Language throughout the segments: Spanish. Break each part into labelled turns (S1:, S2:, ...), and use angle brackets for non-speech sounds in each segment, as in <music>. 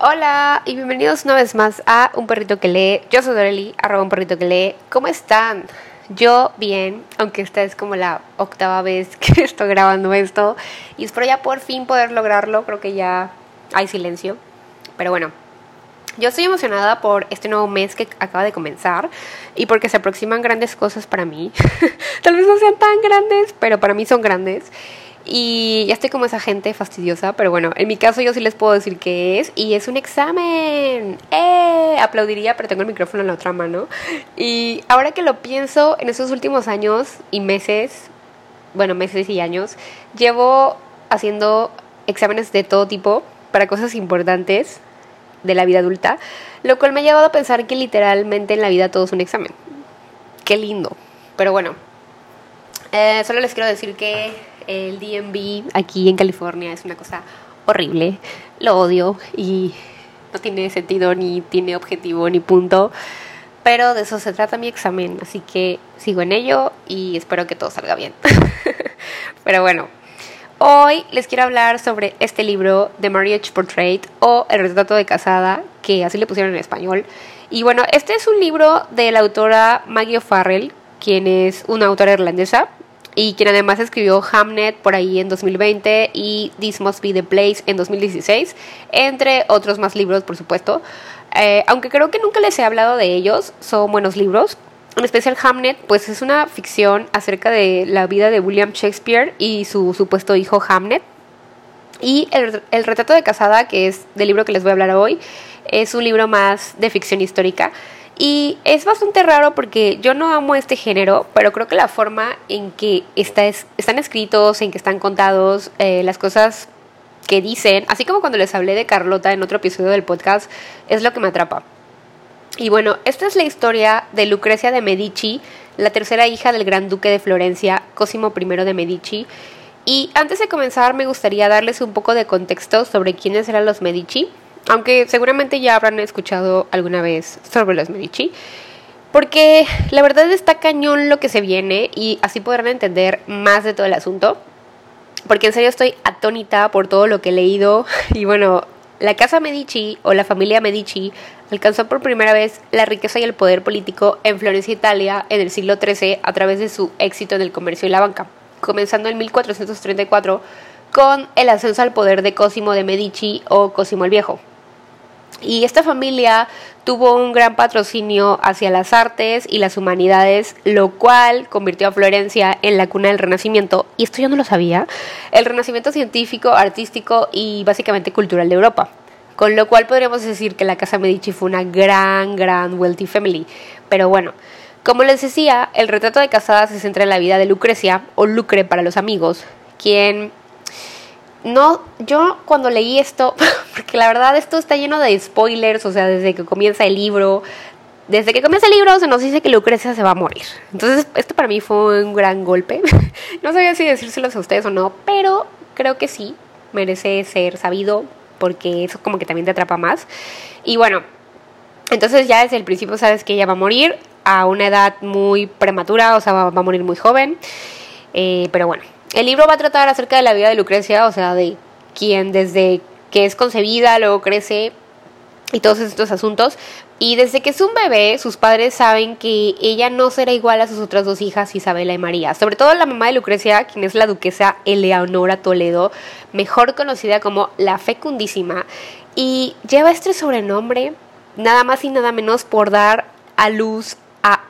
S1: Hola y bienvenidos una vez más a Un Perrito que lee. Yo soy Doreli, arroba un perrito que lee. ¿Cómo están? Yo bien, aunque esta es como la octava vez <laughs> que estoy grabando esto y espero ya por fin poder lograrlo. Creo que ya hay silencio. Pero bueno, yo estoy emocionada por este nuevo mes que acaba de comenzar y porque se aproximan grandes cosas para mí. <laughs> Tal vez no sean tan grandes, pero para mí son grandes. Y ya estoy como esa gente fastidiosa, pero bueno, en mi caso yo sí les puedo decir qué es. Y es un examen. ¡Eh! Aplaudiría, pero tengo el micrófono en la otra mano. Y ahora que lo pienso, en esos últimos años y meses, bueno, meses y años, llevo haciendo exámenes de todo tipo para cosas importantes de la vida adulta, lo cual me ha llevado a pensar que literalmente en la vida todo es un examen. Qué lindo. Pero bueno, eh, solo les quiero decir que el DMV aquí en California es una cosa horrible. Lo odio y no tiene sentido, ni tiene objetivo, ni punto. Pero de eso se trata mi examen, así que sigo en ello y espero que todo salga bien. <laughs> Pero bueno, hoy les quiero hablar sobre este libro, The Marriage Portrait o El retrato de casada, que así le pusieron en español. Y bueno, este es un libro de la autora Maggie O'Farrell, quien es una autora irlandesa y quien además escribió Hamnet por ahí en 2020 y This Must Be the Place en 2016, entre otros más libros, por supuesto. Eh, aunque creo que nunca les he hablado de ellos, son buenos libros. En especial Hamnet, pues es una ficción acerca de la vida de William Shakespeare y su supuesto hijo Hamnet. Y el, el retrato de casada, que es del libro que les voy a hablar hoy, es un libro más de ficción histórica. Y es bastante raro porque yo no amo este género, pero creo que la forma en que está están escritos, en que están contados, eh, las cosas que dicen, así como cuando les hablé de Carlota en otro episodio del podcast, es lo que me atrapa. Y bueno, esta es la historia de Lucrecia de Medici, la tercera hija del gran duque de Florencia, Cosimo I de Medici. Y antes de comenzar me gustaría darles un poco de contexto sobre quiénes eran los Medici aunque seguramente ya habrán escuchado alguna vez sobre los Medici, porque la verdad está cañón lo que se viene y así podrán entender más de todo el asunto, porque en serio estoy atónita por todo lo que he leído <laughs> y bueno, la casa Medici o la familia Medici alcanzó por primera vez la riqueza y el poder político en Florencia, Italia, en el siglo XIII a través de su éxito en el comercio y la banca, comenzando en 1434 con el ascenso al poder de Cosimo de Medici o Cosimo el Viejo. Y esta familia tuvo un gran patrocinio hacia las artes y las humanidades, lo cual convirtió a Florencia en la cuna del Renacimiento, y esto yo no lo sabía, el Renacimiento científico, artístico y básicamente cultural de Europa. Con lo cual podríamos decir que la Casa Medici fue una gran, gran wealthy family. Pero bueno, como les decía, el retrato de casada se centra en la vida de Lucrecia, o Lucre para los amigos, quien no, yo cuando leí esto, <laughs> porque la verdad esto está lleno de spoilers, o sea, desde que comienza el libro, desde que comienza el libro se nos dice que Lucrecia se va a morir. Entonces, esto para mí fue un gran golpe. <laughs> no sabía si decírselos a ustedes o no, pero creo que sí, merece ser sabido, porque eso como que también te atrapa más. Y bueno, entonces ya desde el principio sabes que ella va a morir a una edad muy prematura, o sea, va, a morir muy joven. Eh, pero bueno, el libro va a tratar acerca de la vida de Lucrecia, o sea, de quien desde que es concebida, luego crece y todos estos asuntos. Y desde que es un bebé, sus padres saben que ella no será igual a sus otras dos hijas, Isabela y María. Sobre todo la mamá de Lucrecia, quien es la duquesa Eleonora Toledo, mejor conocida como la Fecundísima. Y lleva este sobrenombre nada más y nada menos por dar a luz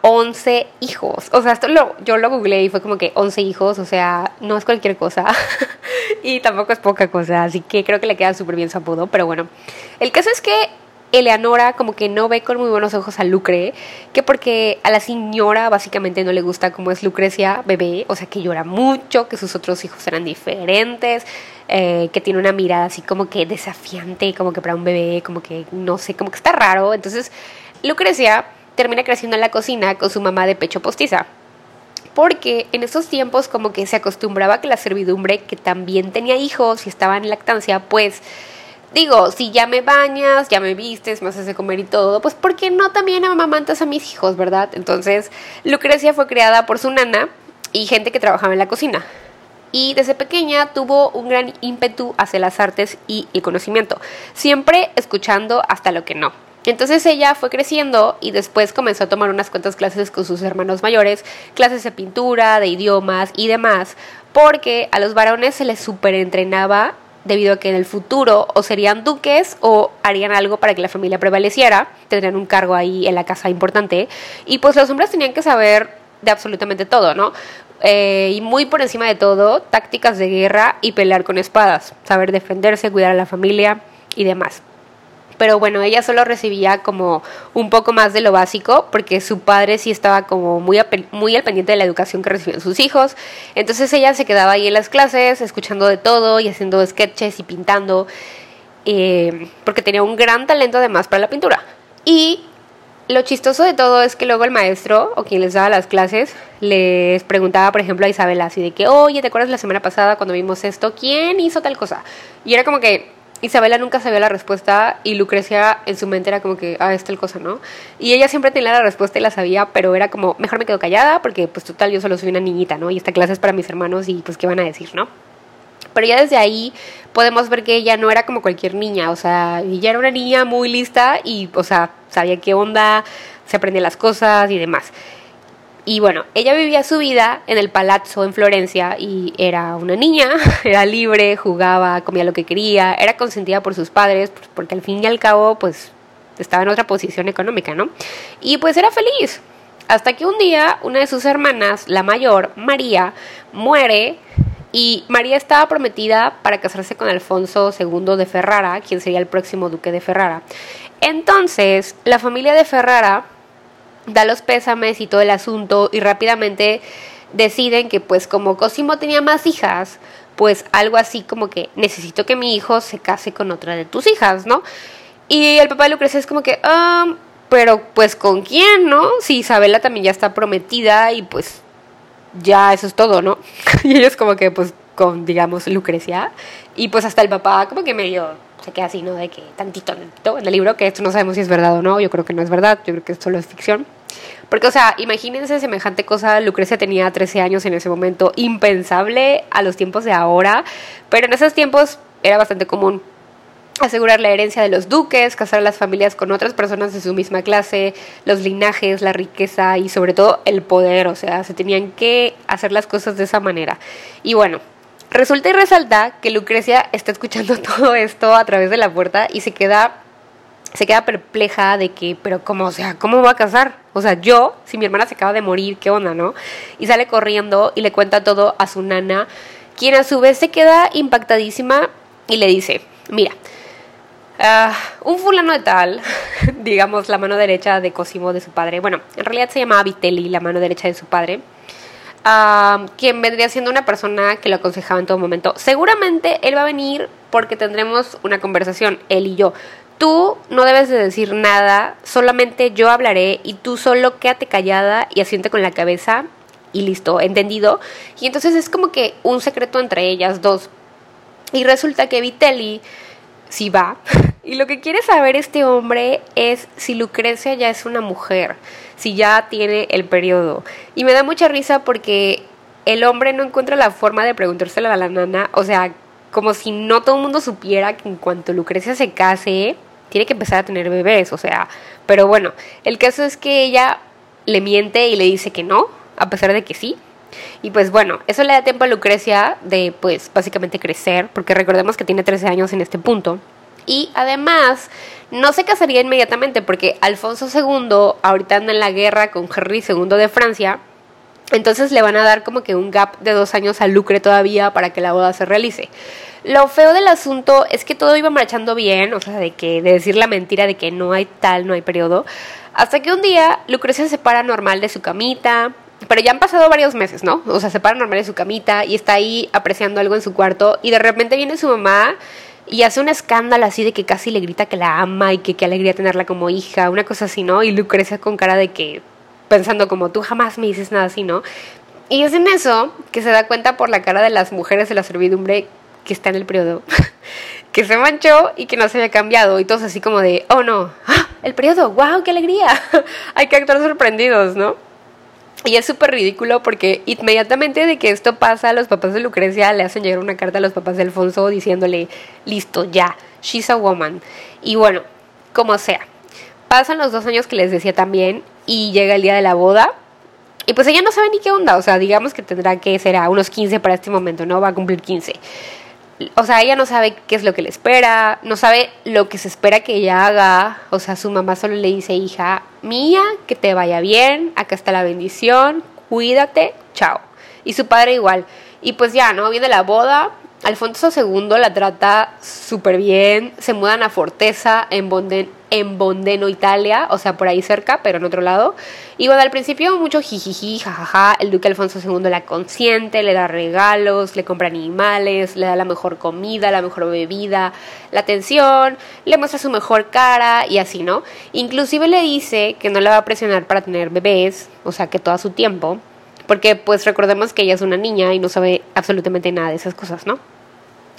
S1: 11 hijos. O sea, esto lo, yo lo googleé y fue como que 11 hijos, o sea, no es cualquier cosa. <laughs> y tampoco es poca cosa, así que creo que le queda súper bien su apodo. Pero bueno, el caso es que Eleanora como que no ve con muy buenos ojos a Lucre, que porque a la señora básicamente no le gusta como es Lucrecia bebé, o sea que llora mucho, que sus otros hijos eran diferentes, eh, que tiene una mirada así como que desafiante, como que para un bebé, como que no sé, como que está raro. Entonces Lucrecia termina creciendo en la cocina con su mamá de pecho postiza. Porque en esos tiempos como que se acostumbraba que la servidumbre que también tenía hijos y estaba en lactancia, pues digo, si ya me bañas, ya me vistes, me haces de comer y todo, pues ¿por qué no también amamantas a mis hijos, verdad? Entonces, Lucrecia fue criada por su nana y gente que trabajaba en la cocina. y desde pequeña tuvo un gran ímpetu hacia las artes y el conocimiento, siempre escuchando hasta lo que no. Entonces ella fue creciendo y después comenzó a tomar unas cuantas clases con sus hermanos mayores, clases de pintura, de idiomas y demás, porque a los varones se les superentrenaba debido a que en el futuro o serían duques o harían algo para que la familia prevaleciera, tendrían un cargo ahí en la casa importante, y pues los hombres tenían que saber de absolutamente todo, ¿no? Eh, y muy por encima de todo, tácticas de guerra y pelear con espadas, saber defenderse, cuidar a la familia y demás pero bueno, ella solo recibía como un poco más de lo básico porque su padre sí estaba como muy, muy al pendiente de la educación que recibían sus hijos. Entonces ella se quedaba ahí en las clases escuchando de todo y haciendo sketches y pintando eh, porque tenía un gran talento además para la pintura. Y lo chistoso de todo es que luego el maestro o quien les daba las clases les preguntaba, por ejemplo, a Isabela así de que, oye, ¿te acuerdas la semana pasada cuando vimos esto? ¿Quién hizo tal cosa? Y era como que Isabela nunca sabía la respuesta y Lucrecia en su mente era como que, ah, es tal cosa, ¿no? Y ella siempre tenía la respuesta y la sabía, pero era como, mejor me quedo callada porque pues total yo solo soy una niñita, ¿no? Y esta clase es para mis hermanos y pues qué van a decir, ¿no? Pero ya desde ahí podemos ver que ella no era como cualquier niña, o sea, ella era una niña muy lista y, o sea, sabía qué onda, se aprendía las cosas y demás. Y bueno, ella vivía su vida en el palazzo en Florencia y era una niña, <laughs> era libre, jugaba, comía lo que quería, era consentida por sus padres, pues, porque al fin y al cabo, pues estaba en otra posición económica, ¿no? Y pues era feliz. Hasta que un día una de sus hermanas, la mayor, María, muere y María estaba prometida para casarse con Alfonso II de Ferrara, quien sería el próximo duque de Ferrara. Entonces, la familia de Ferrara da los pésames y todo el asunto y rápidamente deciden que pues como Cosimo tenía más hijas, pues algo así como que necesito que mi hijo se case con otra de tus hijas, ¿no? Y el papá de Lucrecia es como que, ah, pero pues con quién, ¿no? Si Isabela también ya está prometida y pues ya eso es todo, ¿no? <laughs> y ellos como que pues con, digamos, Lucrecia. Y pues hasta el papá como que medio se queda así, ¿no? De que tantito, tantito en el libro, que esto no sabemos si es verdad o no, yo creo que no es verdad, yo creo que esto solo es ficción. Porque, o sea, imagínense semejante cosa, Lucrecia tenía 13 años en ese momento, impensable a los tiempos de ahora, pero en esos tiempos era bastante común asegurar la herencia de los duques, casar a las familias con otras personas de su misma clase, los linajes, la riqueza y sobre todo el poder, o sea, se tenían que hacer las cosas de esa manera. Y bueno, resulta y resalta que Lucrecia está escuchando <laughs> todo esto a través de la puerta y se queda se queda perpleja de que, pero cómo, o sea, ¿cómo va a casar? O sea, yo, si mi hermana se acaba de morir, ¿qué onda, no? Y sale corriendo y le cuenta todo a su nana, quien a su vez se queda impactadísima y le dice, mira, ah, un fulano de tal, <laughs> digamos la mano derecha de Cosimo de su padre, bueno, en realidad se llamaba Vitelli, la mano derecha de su padre, uh, quien vendría siendo una persona que lo aconsejaba en todo momento. Seguramente él va a venir porque tendremos una conversación, él y yo. Tú no debes de decir nada, solamente yo hablaré y tú solo quédate callada y asiente con la cabeza y listo, entendido. Y entonces es como que un secreto entre ellas dos. Y resulta que Vitelli sí va. <laughs> Y lo que quiere saber este hombre es si Lucrecia ya es una mujer, si ya tiene el periodo. Y me da mucha risa porque el hombre no encuentra la forma de preguntárselo a la nana, o sea, como si no todo el mundo supiera que en cuanto Lucrecia se case, tiene que empezar a tener bebés, o sea, pero bueno, el caso es que ella le miente y le dice que no, a pesar de que sí. Y pues bueno, eso le da tiempo a Lucrecia de pues básicamente crecer, porque recordemos que tiene 13 años en este punto. Y además, no se casaría inmediatamente porque Alfonso II ahorita anda en la guerra con Henry II de Francia. Entonces le van a dar como que un gap de dos años a Lucre todavía para que la boda se realice. Lo feo del asunto es que todo iba marchando bien, o sea, de que de decir la mentira de que no hay tal, no hay periodo, hasta que un día Lucrecia se para normal de su camita, pero ya han pasado varios meses, ¿no? O sea, se para normal de su camita y está ahí apreciando algo en su cuarto y de repente viene su mamá y hace un escándalo así de que casi le grita que la ama y que qué alegría tenerla como hija, una cosa así, ¿no? Y Lucrecia con cara de que pensando como tú jamás me dices nada así, ¿no? Y es en eso que se da cuenta por la cara de las mujeres de la servidumbre que está en el periodo, <laughs> que se manchó y que no se había cambiado. Y todos así como de, oh no, ¡Ah! el periodo, wow, qué alegría. <laughs> Hay que actuar sorprendidos, ¿no? Y es súper ridículo porque inmediatamente de que esto pasa, los papás de Lucrecia le hacen llegar una carta a los papás de Alfonso diciéndole, listo, ya, she's a woman. Y bueno, como sea. Pasan los dos años que les decía también y llega el día de la boda. Y pues ella no sabe ni qué onda, o sea, digamos que tendrá que ser a unos 15 para este momento, ¿no? Va a cumplir 15 o sea, ella no sabe qué es lo que le espera, no sabe lo que se espera que ella haga, o sea, su mamá solo le dice, hija mía, que te vaya bien, acá está la bendición, cuídate, chao. Y su padre igual. Y pues ya, ¿no? Viene la boda, Alfonso II la trata súper bien, se mudan a Forteza en, Bonden, en Bondeno, Italia, o sea, por ahí cerca, pero en otro lado. Y bueno, al principio mucho jijiji, jajaja, el duque Alfonso II la consiente, le da regalos, le compra animales, le da la mejor comida, la mejor bebida, la atención, le muestra su mejor cara y así, ¿no? Inclusive le dice que no la va a presionar para tener bebés, o sea, que todo su tiempo porque pues recordemos que ella es una niña y no sabe absolutamente nada de esas cosas, ¿no?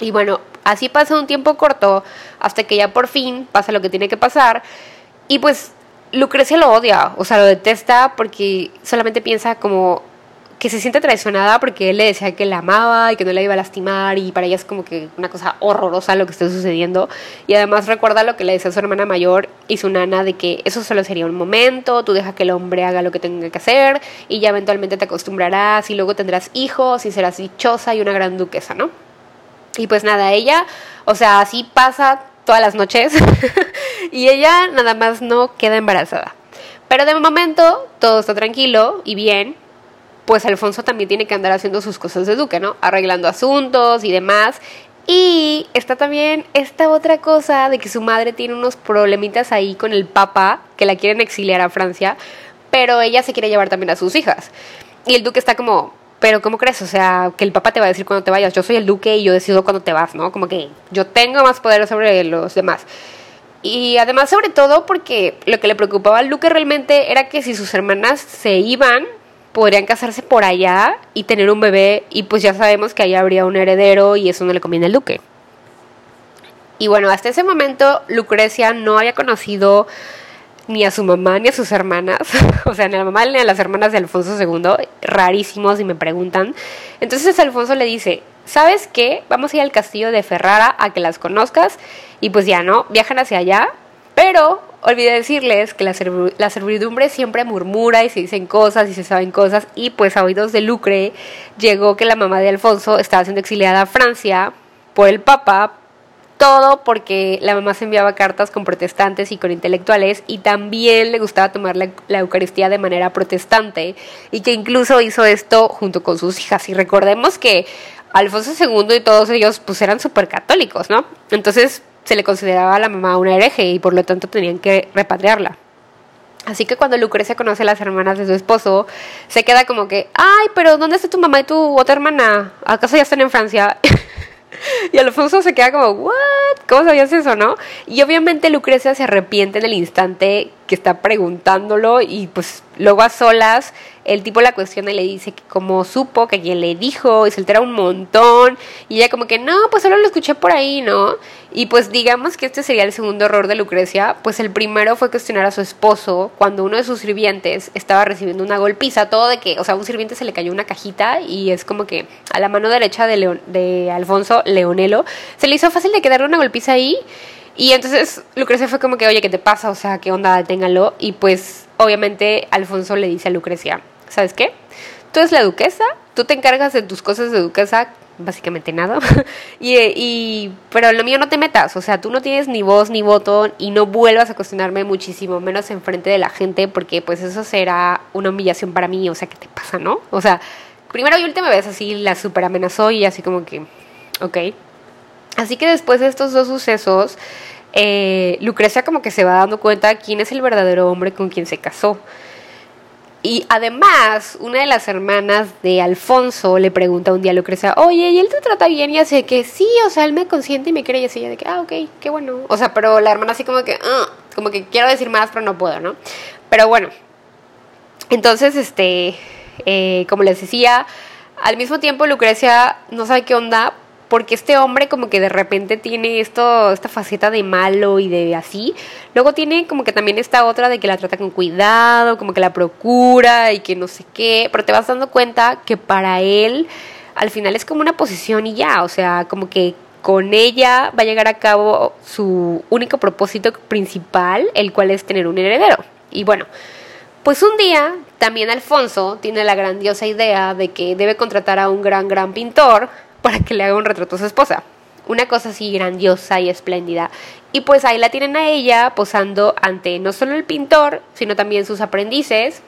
S1: Y bueno, así pasa un tiempo corto hasta que ya por fin pasa lo que tiene que pasar y pues Lucrecia lo odia, o sea, lo detesta porque solamente piensa como que se siente traicionada porque él le decía que la amaba y que no la iba a lastimar y para ella es como que una cosa horrorosa lo que está sucediendo y además recuerda lo que le decía su hermana mayor y su nana de que eso solo sería un momento, tú deja que el hombre haga lo que tenga que hacer y ya eventualmente te acostumbrarás y luego tendrás hijos y serás dichosa y una gran duquesa, ¿no? Y pues nada, ella, o sea, así pasa todas las noches <laughs> y ella nada más no queda embarazada. Pero de momento todo está tranquilo y bien pues Alfonso también tiene que andar haciendo sus cosas de duque, ¿no? Arreglando asuntos y demás. Y está también esta otra cosa de que su madre tiene unos problemitas ahí con el papa, que la quieren exiliar a Francia, pero ella se quiere llevar también a sus hijas. Y el duque está como, pero ¿cómo crees? O sea, que el papa te va a decir cuando te vayas. Yo soy el duque y yo decido cuando te vas, ¿no? Como que yo tengo más poder sobre los demás. Y además, sobre todo, porque lo que le preocupaba al duque realmente era que si sus hermanas se iban, podrían casarse por allá y tener un bebé y pues ya sabemos que ahí habría un heredero y eso no le conviene al duque. Y bueno, hasta ese momento Lucrecia no había conocido ni a su mamá ni a sus hermanas, <laughs> o sea, ni a la mamá ni a las hermanas de Alfonso II, rarísimos y me preguntan. Entonces Alfonso le dice, ¿sabes qué? Vamos a ir al castillo de Ferrara a que las conozcas y pues ya no, viajan hacia allá, pero olvidé decirles que la, la, servidumbre siempre murmura y se dicen cosas y se saben cosas y pues a oídos de Lucre llegó que la mamá de Alfonso estaba siendo exiliada a Francia por el Papa, todo porque la mamá se enviaba cartas con protestantes y con intelectuales y también le gustaba tomar la, Eucaristía de manera protestante y que incluso hizo esto junto con sus hijas. Y recordemos que Alfonso II y todos ellos pues eran súper católicos, ¿no? Entonces se le consideraba a la mamá una hereje y por lo tanto tenían que repatriarla. Así que cuando Lucrecia conoce a las hermanas de su esposo, se queda como que, ay, pero ¿dónde está tu mamá y tu otra hermana? ¿Acaso ya están en Francia? <laughs> y Alfonso se queda como, ¿what? ¿Cómo sabías eso, no? Y obviamente Lucrecia se arrepiente en el instante que está preguntándolo y pues luego a solas el tipo la cuestiona y le dice que como supo, que quien le dijo y se altera un montón y ella como que no, pues solo lo escuché por ahí, ¿no? Y pues digamos que este sería el segundo error de Lucrecia, pues el primero fue cuestionar a su esposo cuando uno de sus sirvientes estaba recibiendo una golpiza, todo de que, o sea, un sirviente se le cayó una cajita y es como que a la mano derecha de, de Alfonso, Leonelo, se le hizo fácil de quedarle una golpiza ahí y entonces Lucrecia fue como que, oye, ¿qué te pasa? O sea, ¿qué onda? Téngalo. Y pues obviamente Alfonso le dice a Lucrecia, ¿sabes qué? Tú eres la duquesa, tú te encargas de tus cosas de duquesa, básicamente nada. <laughs> y, y, pero lo mío no te metas, o sea, tú no tienes ni voz ni voto y no vuelvas a cuestionarme muchísimo menos enfrente de la gente porque pues eso será una humillación para mí, o sea, ¿qué te pasa, no? O sea, primero y última vez así la super amenazó y así como que, ok. Así que después de estos dos sucesos, eh, Lucrecia como que se va dando cuenta quién es el verdadero hombre con quien se casó. Y además, una de las hermanas de Alfonso le pregunta un día a Lucrecia, oye, ¿y él te trata bien? Y hace que sí, o sea, él me consiente y me quiere y así, de que, ah, ok, qué bueno. O sea, pero la hermana así como que, ah, como que quiero decir más, pero no puedo, ¿no? Pero bueno, entonces, este, eh, como les decía, al mismo tiempo Lucrecia no sabe qué onda porque este hombre como que de repente tiene esto, esta faceta de malo y de así. Luego tiene como que también esta otra de que la trata con cuidado, como que la procura y que no sé qué, pero te vas dando cuenta que para él al final es como una posición y ya, o sea, como que con ella va a llegar a cabo su único propósito principal, el cual es tener un heredero. Y bueno, pues un día también Alfonso tiene la grandiosa idea de que debe contratar a un gran, gran pintor para que le haga un retrato a su esposa. Una cosa así grandiosa y espléndida. Y pues ahí la tienen a ella posando ante no solo el pintor, sino también sus aprendices.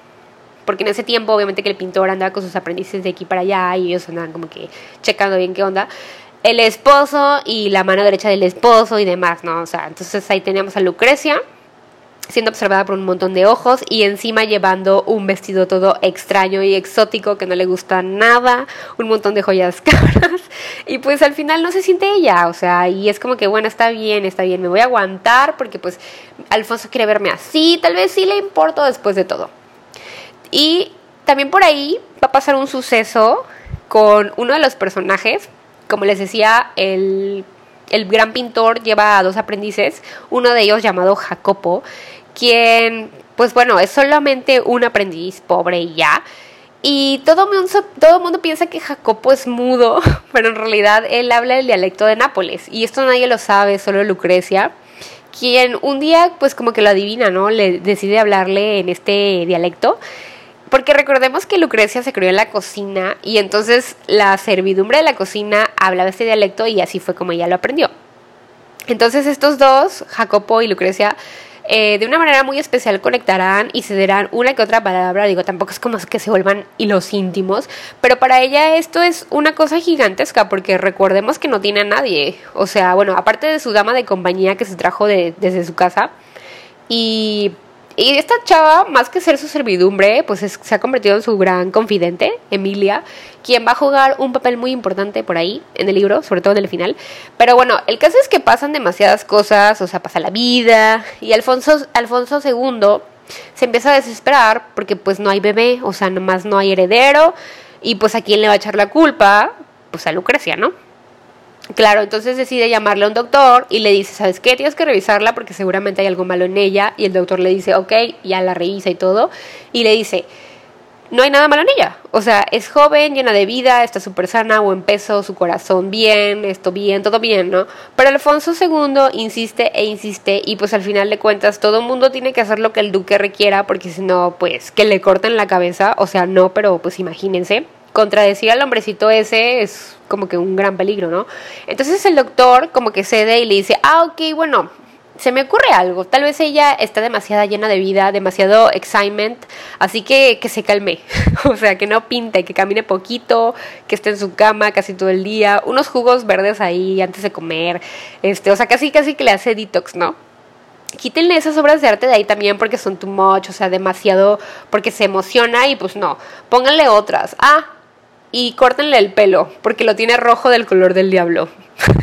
S1: Porque en ese tiempo, obviamente, que el pintor andaba con sus aprendices de aquí para allá y ellos andaban como que checando bien qué onda. El esposo y la mano derecha del esposo y demás, ¿no? O sea, entonces ahí teníamos a Lucrecia, siendo observada por un montón de ojos y encima llevando un vestido todo extraño y exótico que no le gusta nada, un montón de joyas <laughs> caras y pues al final no se siente ella, o sea, y es como que bueno, está bien, está bien, me voy a aguantar porque pues Alfonso quiere verme así, tal vez sí le importo después de todo. Y también por ahí va a pasar un suceso con uno de los personajes, como les decía, el el gran pintor lleva a dos aprendices, uno de ellos llamado Jacopo, quien, pues bueno, es solamente un aprendiz pobre y ya. Y todo mundo, todo mundo piensa que Jacopo es mudo, <laughs> pero en realidad él habla el dialecto de Nápoles. Y esto nadie lo sabe, solo Lucrecia, quien un día pues como que lo adivina, ¿no? Le decide hablarle en este dialecto. Porque recordemos que Lucrecia se crió en la cocina y entonces la servidumbre de la cocina hablaba este dialecto y así fue como ella lo aprendió. Entonces estos dos, Jacopo y Lucrecia, eh, de una manera muy especial conectarán y cederán una que otra palabra. Digo, tampoco es como que se vuelvan hilos íntimos, pero para ella esto es una cosa gigantesca porque recordemos que no tiene a nadie. O sea, bueno, aparte de su dama de compañía que se trajo desde su casa. Y y esta chava, más que ser su servidumbre, pues se ha convertido en su gran confidente, Emilia, quien va a jugar un papel muy importante por ahí en el libro, sobre todo en el final. Pero bueno, el caso es que pasan demasiadas cosas, o sea, pasa la vida, y Alfonso, Alfonso II se empieza a desesperar porque pues no hay bebé, o sea, nomás no hay heredero, y pues a quién le va a echar la culpa, pues a Lucrecia, ¿no? Claro, entonces decide llamarle a un doctor y le dice, ¿sabes qué? Tienes que revisarla porque seguramente hay algo malo en ella. Y el doctor le dice, ok, ya la revisa y todo. Y le dice, no hay nada malo en ella. O sea, es joven, llena de vida, está súper sana, buen peso, su corazón bien, esto bien, todo bien, ¿no? Pero Alfonso II insiste e insiste y pues al final de cuentas todo el mundo tiene que hacer lo que el duque requiera porque si no, pues que le corten la cabeza. O sea, no, pero pues imagínense contradecir al hombrecito ese es como que un gran peligro, ¿no? Entonces el doctor como que cede y le dice, ah, ok, bueno, se me ocurre algo, tal vez ella está demasiado llena de vida, demasiado excitement, así que que se calme, <laughs> o sea, que no pinte, que camine poquito, que esté en su cama casi todo el día, unos jugos verdes ahí antes de comer, este, o sea, casi casi que le hace detox, ¿no? quítenle esas obras de arte de ahí también porque son too much, o sea, demasiado, porque se emociona y pues no, pónganle otras. Ah, y córtenle el pelo, porque lo tiene rojo del color del diablo.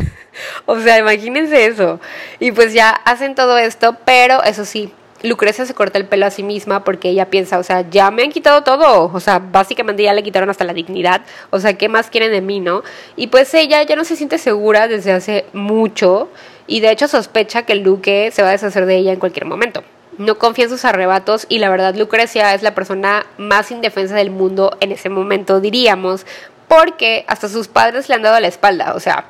S1: <laughs> o sea, imagínense eso. Y pues ya hacen todo esto, pero eso sí, Lucrecia se corta el pelo a sí misma porque ella piensa, o sea, ya me han quitado todo, o sea, básicamente ya le quitaron hasta la dignidad, o sea, ¿qué más quieren de mí, no? Y pues ella ya no se siente segura desde hace mucho y de hecho sospecha que el duque se va a deshacer de ella en cualquier momento no confía en sus arrebatos y la verdad Lucrecia es la persona más indefensa del mundo en ese momento, diríamos, porque hasta sus padres le han dado la espalda, o sea,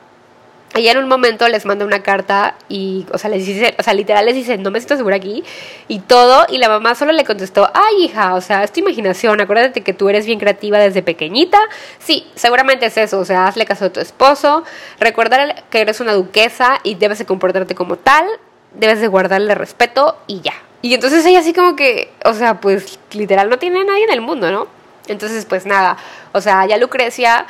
S1: ella en un momento les manda una carta y, o sea, les dice, o sea, literal les dice, no me siento segura aquí y todo, y la mamá solo le contestó, ay hija, o sea, es tu imaginación, acuérdate que tú eres bien creativa desde pequeñita, sí, seguramente es eso, o sea, hazle caso a tu esposo, recordar que eres una duquesa y debes de comportarte como tal, debes de guardarle respeto y ya, y entonces ella así como que, o sea, pues literal no tiene nadie en el mundo, ¿no? Entonces, pues nada, o sea, ya Lucrecia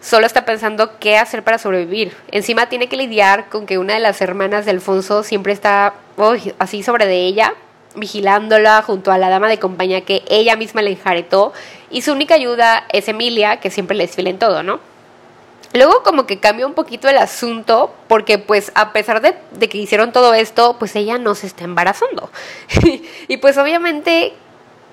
S1: solo está pensando qué hacer para sobrevivir. Encima tiene que lidiar con que una de las hermanas de Alfonso siempre está así sobre de ella, vigilándola junto a la dama de compañía que ella misma le enjaretó. Y su única ayuda es Emilia, que siempre le desfila en todo, ¿no? Luego como que cambia un poquito el asunto porque pues a pesar de, que hicieron todo esto, pues ella no se está embarazando. <laughs> y pues obviamente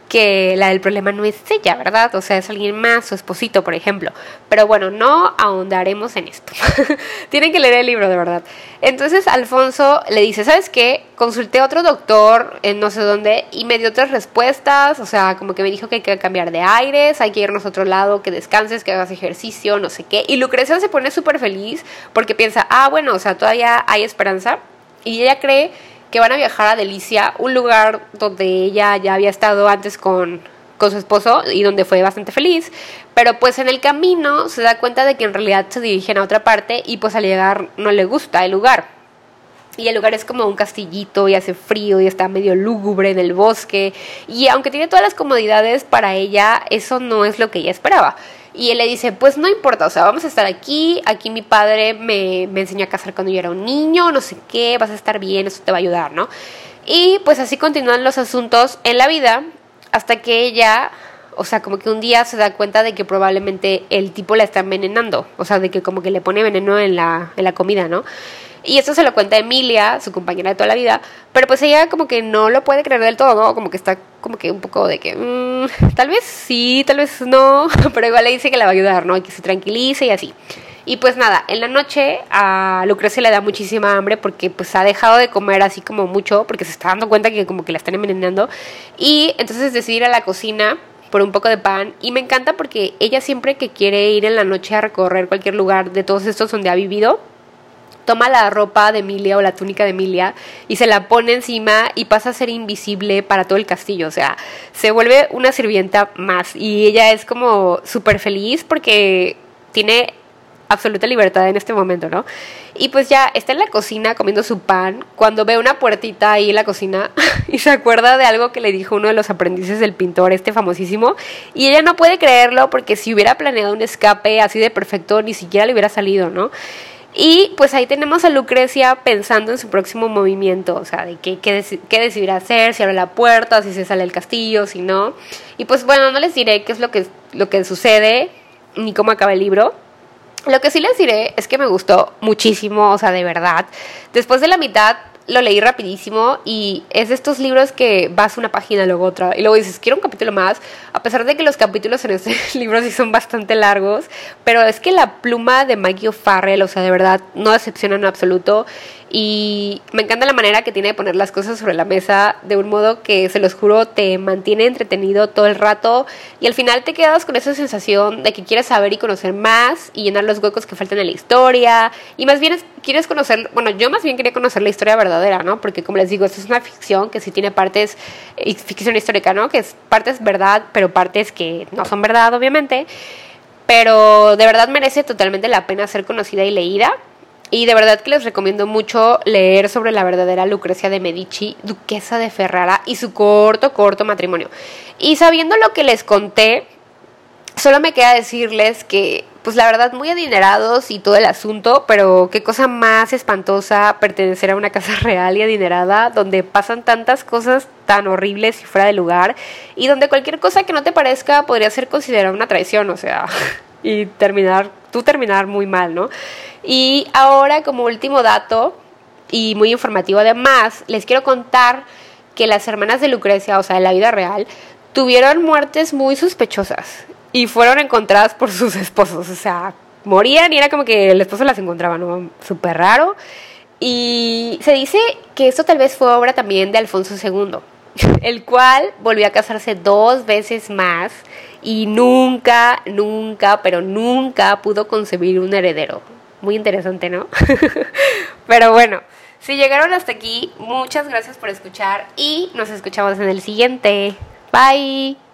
S1: que la del problema no es ella, ¿verdad? O sea, es alguien más, su esposito, por ejemplo. Pero bueno, no ahondaremos en esto. <laughs> Tienen que leer el libro, de verdad. Entonces Alfonso le dice, ¿sabes qué? Consulté a otro doctor en no sé dónde y me dio otras respuestas, o sea, como que me dijo que hay que cambiar de aires, hay que irnos a otro lado, que descanses, que hagas ejercicio, no sé qué. Y Lucrecia se pone súper feliz porque piensa, ah, bueno, o sea, todavía hay esperanza. Y ella cree que van a viajar a Delicia, un lugar donde ella ya había estado antes con, con su esposo y donde fue bastante feliz, pero pues en el camino se da cuenta de que en realidad se dirigen a otra parte y pues al llegar no le gusta el lugar. Y el lugar es como un castillito y hace frío y está medio lúgubre en el bosque. Y aunque tiene todas las comodidades para ella, eso no es lo que ella esperaba. Y él le dice, pues no importa, o sea, vamos a estar aquí, aquí mi padre me, me enseñó a casar cuando yo era un niño, no sé qué, vas a estar bien, eso te va a ayudar, ¿no? Y pues así continúan los asuntos en la vida hasta que ella, o sea, como que un día se da cuenta de que probablemente el tipo la está envenenando, o sea, de que como que le pone veneno en la, en la comida, ¿no? Y esto se lo cuenta Emilia, su compañera de toda la vida, pero pues ella como que no lo puede creer del todo, ¿no? Como que está como que un poco de que, mm, tal vez sí, tal vez no, <laughs> pero igual le dice que la va a ayudar, ¿no? Y que se tranquilice y así. Y pues nada, en la noche a Lucrecia le da muchísima hambre porque pues ha dejado de comer así como mucho porque se está dando cuenta que como que la están envenenando y entonces decide ir a la cocina por un poco de pan y me encanta porque ella siempre que quiere ir en la noche a recorrer cualquier lugar de todos estos donde ha vivido, toma la ropa de Emilia o la túnica de Emilia y se la pone encima y pasa a ser invisible para todo el castillo. O sea, se vuelve una sirvienta más y ella es como súper feliz porque tiene absoluta libertad en este momento, ¿no? Y pues ya está en la cocina comiendo su pan cuando ve una puertita ahí en la cocina <laughs> y se acuerda de algo que le dijo uno de los aprendices del pintor, este famosísimo, y ella no puede creerlo porque si hubiera planeado un escape así de perfecto ni siquiera le hubiera salido, ¿no? Y pues ahí tenemos a Lucrecia pensando en su próximo movimiento, o sea, de qué, qué, qué decidirá hacer, si abre la puerta, si se sale del castillo, si no. Y pues bueno, no les diré qué es lo que, lo que sucede ni cómo acaba el libro. Lo que sí les diré es que me gustó muchísimo, o sea, de verdad. Después de la mitad lo leí rapidísimo y es de estos libros que vas una página, luego otra, y luego dices, quiero un capítulo más, a pesar de que los capítulos en este <laughs> libro sí son bastante largos, pero es que la pluma de Maggie O'Farrell, o sea, de verdad, no decepciona en absoluto, y me encanta la manera que tiene de poner las cosas sobre la mesa de un modo que, se los juro, te mantiene entretenido todo el rato, y al final te quedas con esa sensación de que quieres saber y conocer más, y llenar los huecos que faltan en la historia, y más bien quieres conocer, bueno, yo más bien quería conocer la historia verdad ¿no? Porque como les digo, esto es una ficción que sí tiene partes, ficción histórica, ¿no? Que es partes verdad, pero partes que no son verdad, obviamente. Pero de verdad merece totalmente la pena ser conocida y leída. Y de verdad que les recomiendo mucho leer sobre la verdadera Lucrecia de Medici, duquesa de Ferrara, y su corto, corto matrimonio. Y sabiendo lo que les conté, solo me queda decirles que pues la verdad muy adinerados y todo el asunto, pero qué cosa más espantosa pertenecer a una casa <laughs> real y adinerada donde pasan tantas cosas tan horribles y fuera de lugar y donde cualquier cosa que no te parezca podría ser considerada una traición, o sea, <laughs> y terminar, tú terminar muy mal, ¿no? Y ahora como último dato y muy informativo además, les quiero contar que las hermanas de Lucrecia, o sea, en la vida real, tuvieron muertes muy sospechosas y fueron encontradas por sus esposos. O sea, morían y era como que el esposo las encontraba, ¿no? Súper raro. Y se dice que esto tal vez fue obra también de Alfonso II, <laughs> el cual volvió a casarse dos veces más y nunca, nunca, pero nunca pudo concebir un heredero. Muy interesante, ¿no? <laughs> pero bueno, si llegaron hasta aquí, muchas gracias por escuchar y nos escuchamos en el siguiente. Bye.